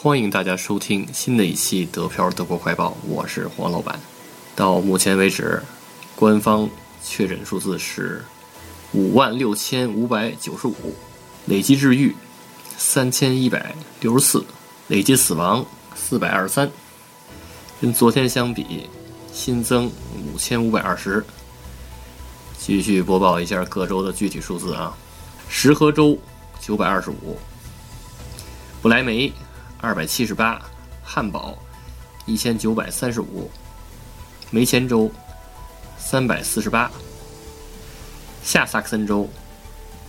欢迎大家收听新的一期《德漂德国快报》，我是黄老板。到目前为止，官方确诊数字是五万六千五百九十五，累计治愈三千一百六十四，累计死亡四百二十三。跟昨天相比，新增五千五百二十。继续播报一下各州的具体数字啊，石河州九百二十五，不来梅二百七十八，汉堡一千九百三十五，梅前州三百四十八，下萨克森州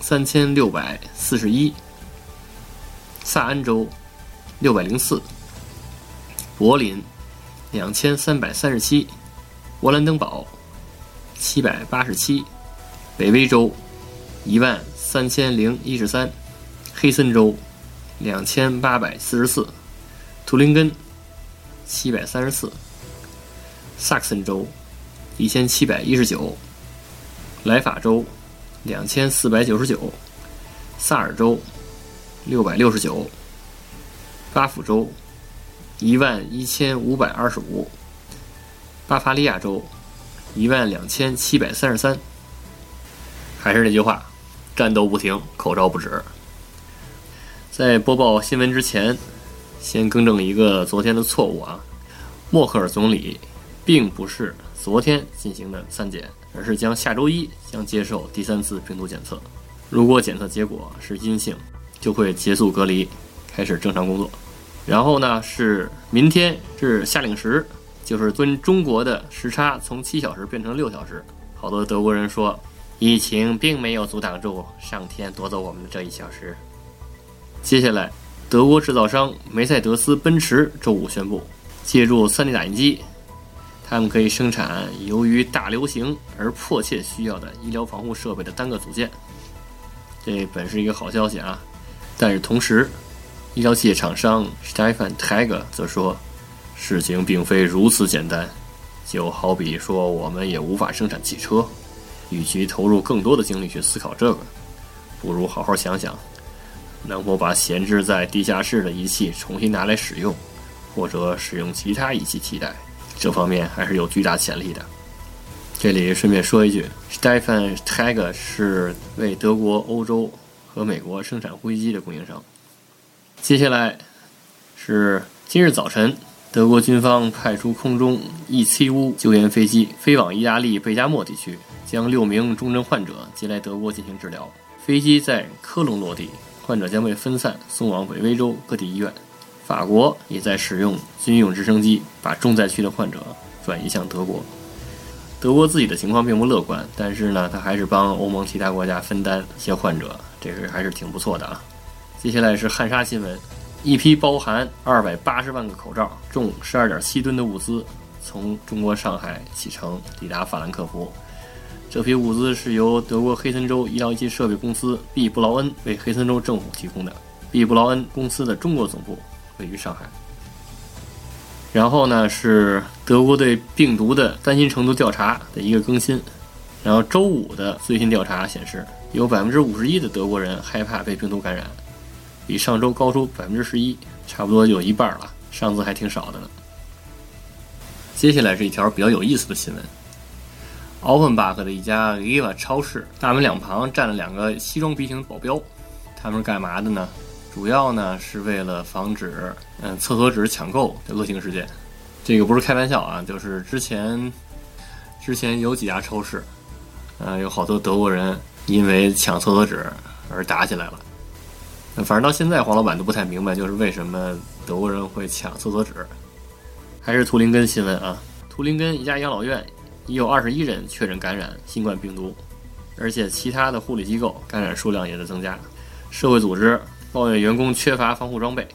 三千六百四十一，萨安州六百零四，柏林。两千三百三十七，勃兰登堡七百八十七，北威州一万三千零一十三，黑森州两千八百四十四，图林根七百三十四，萨克森州一千七百一十九，莱法州两千四百九十九，萨尔州六百六十九，巴甫州。一万一千五百二十五，巴伐利亚州一万两千七百三十三。还是那句话，战斗不停，口罩不止。在播报新闻之前，先更正一个昨天的错误啊。默克尔总理并不是昨天进行的三检，而是将下周一将接受第三次病毒检测。如果检测结果是阴性，就会结束隔离，开始正常工作。然后呢，是明天是夏令时，就是跟中国的时差从七小时变成六小时。好多德国人说，疫情并没有阻挡住上天夺走我们的这一小时。接下来，德国制造商梅赛德斯奔驰周五宣布，借助 3D 打印机，他们可以生产由于大流行而迫切需要的医疗防护设备的单个组件。这本是一个好消息啊，但是同时。医疗器械厂商 Stefan Tiger 则说：“事情并非如此简单，就好比说我们也无法生产汽车。与其投入更多的精力去思考这个，不如好好想想，能否把闲置在地下室的仪器重新拿来使用，或者使用其他仪器替代。这方面还是有巨大潜力的。”这里顺便说一句，Stefan Tiger 是为德国、欧洲和美国生产呼吸机的供应商。接下来是今日早晨，德国军方派出空中 E-75 救援飞机飞往意大利贝加莫地区，将六名重症患者接来德国进行治疗。飞机在科隆落地，患者将被分散送往北威州各地医院。法国也在使用军用直升机把重灾区的患者转移向德国。德国自己的情况并不乐观，但是呢，他还是帮欧盟其他国家分担一些患者，这是还是挺不错的啊。接下来是汉莎新闻，一批包含二百八十万个口罩、重十二点七吨的物资从中国上海启程抵达法兰克福。这批物资是由德国黑森州医疗仪器设备公司 B 布劳恩为黑森州政府提供的。B 布劳恩公司的中国总部位于上海。然后呢是德国对病毒的担心程度调查的一个更新。然后周五的最新调查显示，有百分之五十一的德国人害怕被病毒感染。比上周高出百分之十一，差不多有一半了。上次还挺少的呢。接下来是一条比较有意思的新闻：奥芬巴克的一家 Eva 超市大门两旁站了两个西装笔挺的保镖，他们是干嘛的呢？主要呢是为了防止嗯厕所纸抢购的恶性事件。这个不是开玩笑啊，就是之前之前有几家超市，呃，有好多德国人因为抢厕所纸而打起来了。反正到现在，黄老板都不太明白，就是为什么德国人会抢厕所纸。还是图林根新闻啊，图林根一家养老院已有二十一人确诊感染新冠病毒，而且其他的护理机构感染数量也在增加。社会组织抱怨员工缺乏防护装备。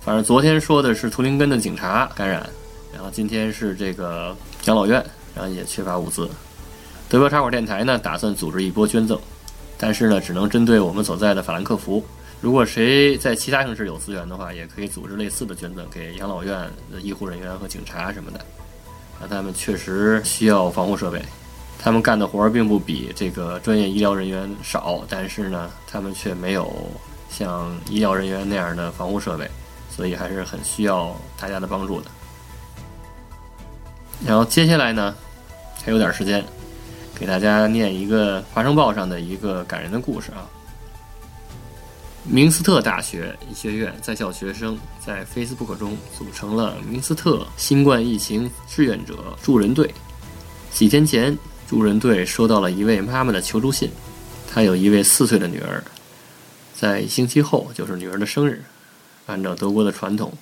反正昨天说的是图林根的警察感染，然后今天是这个养老院，然后也缺乏物资。德国茶馆电台呢，打算组织一波捐赠。但是呢，只能针对我们所在的法兰克福。如果谁在其他城市有资源的话，也可以组织类似的捐赠给养老院的医护人员和警察什么的。那他们确实需要防护设备，他们干的活儿并不比这个专业医疗人员少，但是呢，他们却没有像医疗人员那样的防护设备，所以还是很需要大家的帮助的。然后接下来呢，还有点时间，给大家念一个《华商报》上的一个感人的故事啊。明斯特大学医学院在校学生在 Facebook 中组成了明斯特新冠疫情志愿者助人队。几天前，助人队收到了一位妈妈的求助信，她有一位四岁的女儿，在一星期后就是女儿的生日。按照德国的传统，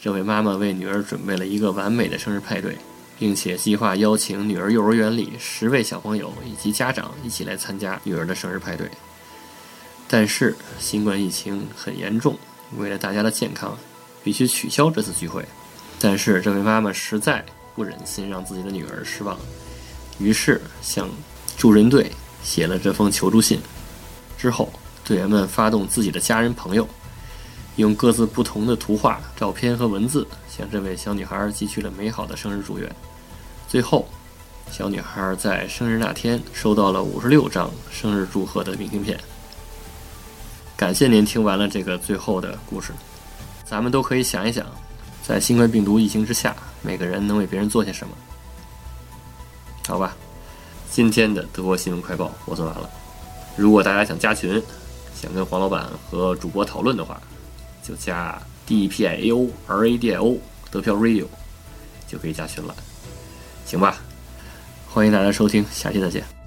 这位妈妈为女儿准备了一个完美的生日派对，并且计划邀请女儿幼儿园里十位小朋友以及家长一起来参加女儿的生日派对。但是新冠疫情很严重，为了大家的健康，必须取消这次聚会。但是这位妈妈实在不忍心让自己的女儿失望，于是向助人队写了这封求助信。之后，队员们发动自己的家人朋友，用各自不同的图画、照片和文字，向这位小女孩寄去了美好的生日祝愿。最后，小女孩在生日那天收到了五十六张生日祝贺的明信片。感谢您听完了这个最后的故事，咱们都可以想一想，在新冠病毒疫情之下，每个人能为别人做些什么？好吧，今天的德国新闻快报我做完了。如果大家想加群，想跟黄老板和主播讨论的话，就加 D P I A O R A D I O 德票 Radio 就可以加群了，行吧？欢迎大家收听，下期再见。